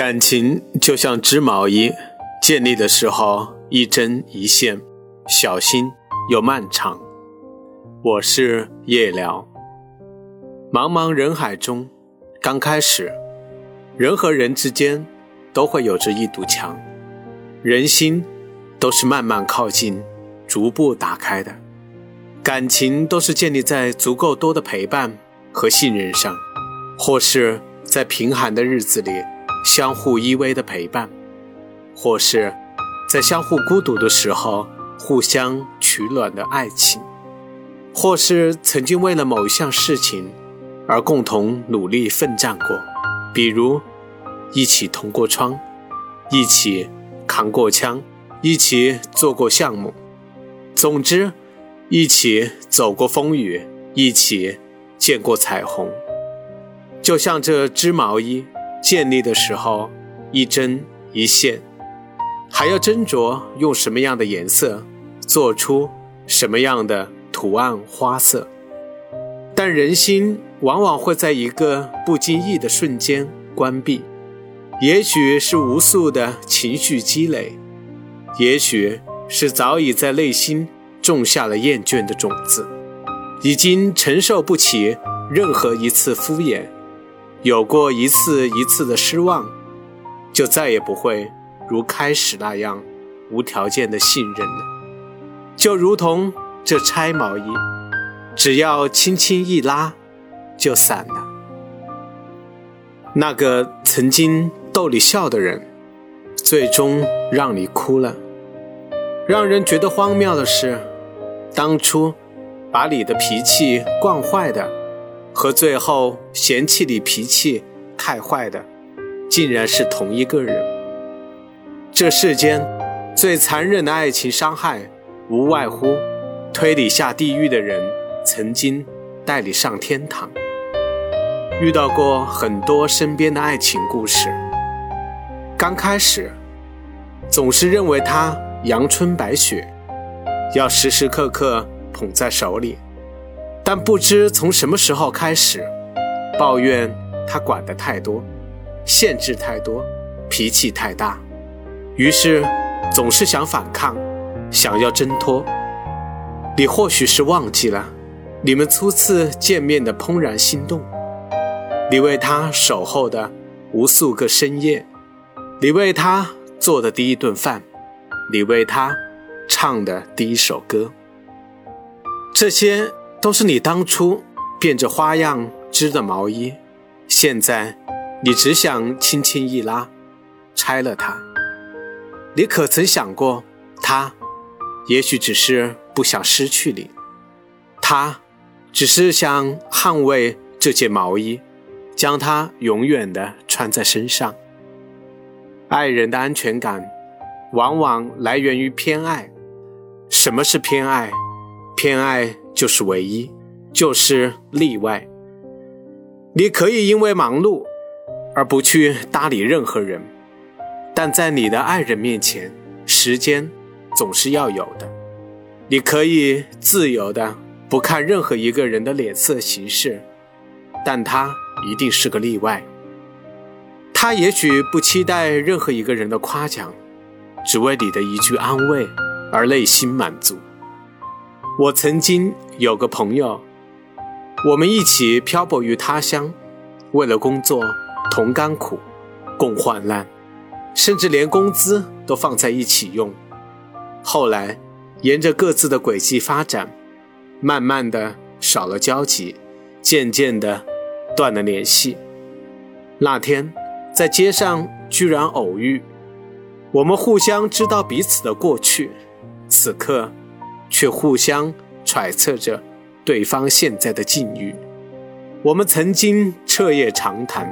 感情就像织毛衣，建立的时候一针一线，小心又漫长。我是夜聊。茫茫人海中，刚开始，人和人之间都会有着一堵墙，人心都是慢慢靠近、逐步打开的。感情都是建立在足够多的陪伴和信任上，或是在贫寒的日子里。相互依偎的陪伴，或是在相互孤独的时候互相取暖的爱情，或是曾经为了某一项事情而共同努力奋战过，比如一起同过窗，一起扛过枪，一起做过项目，总之，一起走过风雨，一起见过彩虹，就像这织毛衣。建立的时候，一针一线，还要斟酌用什么样的颜色，做出什么样的图案花色。但人心往往会在一个不经意的瞬间关闭，也许是无数的情绪积累，也许是早已在内心种下了厌倦的种子，已经承受不起任何一次敷衍。有过一次一次的失望，就再也不会如开始那样无条件的信任了。就如同这拆毛衣，只要轻轻一拉，就散了。那个曾经逗你笑的人，最终让你哭了。让人觉得荒谬的是，当初把你的脾气惯坏的。和最后嫌弃你脾气太坏的，竟然是同一个人。这世间最残忍的爱情伤害，无外乎推你下地狱的人曾经带你上天堂。遇到过很多身边的爱情故事，刚开始总是认为他阳春白雪，要时时刻刻捧在手里。但不知从什么时候开始，抱怨他管得太多，限制太多，脾气太大，于是总是想反抗，想要挣脱。你或许是忘记了，你们初次见面的怦然心动，你为他守候的无数个深夜，你为他做的第一顿饭，你为他唱的第一首歌，这些。都是你当初变着花样织的毛衣，现在你只想轻轻一拉，拆了它。你可曾想过，他也许只是不想失去你，他只是想捍卫这件毛衣，将它永远的穿在身上。爱人的安全感，往往来源于偏爱。什么是偏爱？偏爱。就是唯一，就是例外。你可以因为忙碌而不去搭理任何人，但在你的爱人面前，时间总是要有的。你可以自由的不看任何一个人的脸色行事，但他一定是个例外。他也许不期待任何一个人的夸奖，只为你的一句安慰而内心满足。我曾经有个朋友，我们一起漂泊于他乡，为了工作同甘苦，共患难，甚至连工资都放在一起用。后来，沿着各自的轨迹发展，慢慢的少了交集，渐渐的断了联系。那天，在街上居然偶遇，我们互相知道彼此的过去，此刻。却互相揣测着对方现在的境遇。我们曾经彻夜长谈，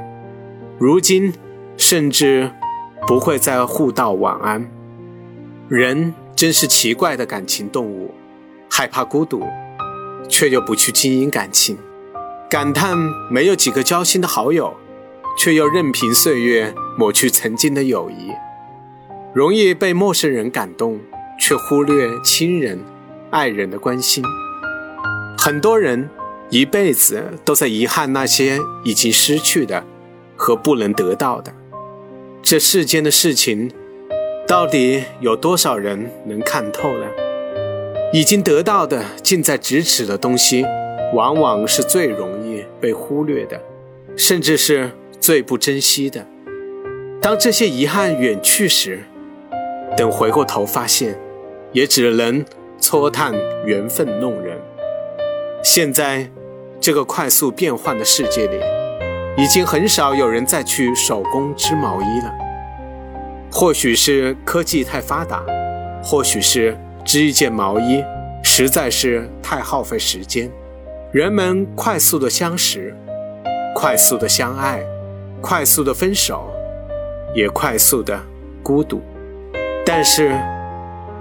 如今甚至不会再互道晚安。人真是奇怪的感情动物，害怕孤独，却又不去经营感情；感叹没有几个交心的好友，却又任凭岁月抹去曾经的友谊。容易被陌生人感动，却忽略亲人。爱人的关心，很多人一辈子都在遗憾那些已经失去的和不能得到的。这世间的事情，到底有多少人能看透呢？已经得到的近在咫尺的东西，往往是最容易被忽略的，甚至是最不珍惜的。当这些遗憾远去时，等回过头发现，也只能搓叹缘分弄人。现在这个快速变换的世界里，已经很少有人再去手工织毛衣了。或许是科技太发达，或许是。织一件毛衣实在是太耗费时间，人们快速的相识，快速的相爱，快速的分手，也快速的孤独。但是，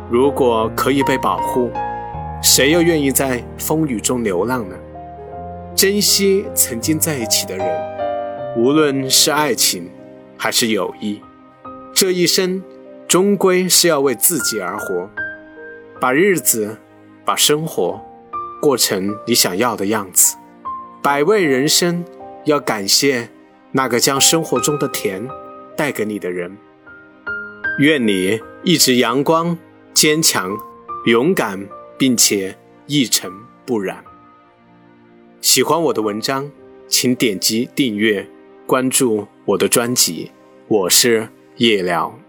如果可以被保护，谁又愿意在风雨中流浪呢？珍惜曾经在一起的人，无论是爱情还是友谊，这一生终归是要为自己而活。把日子，把生活过成你想要的样子。百味人生，要感谢那个将生活中的甜带给你的人。愿你一直阳光、坚强、勇敢，并且一尘不染。喜欢我的文章，请点击订阅、关注我的专辑。我是夜聊。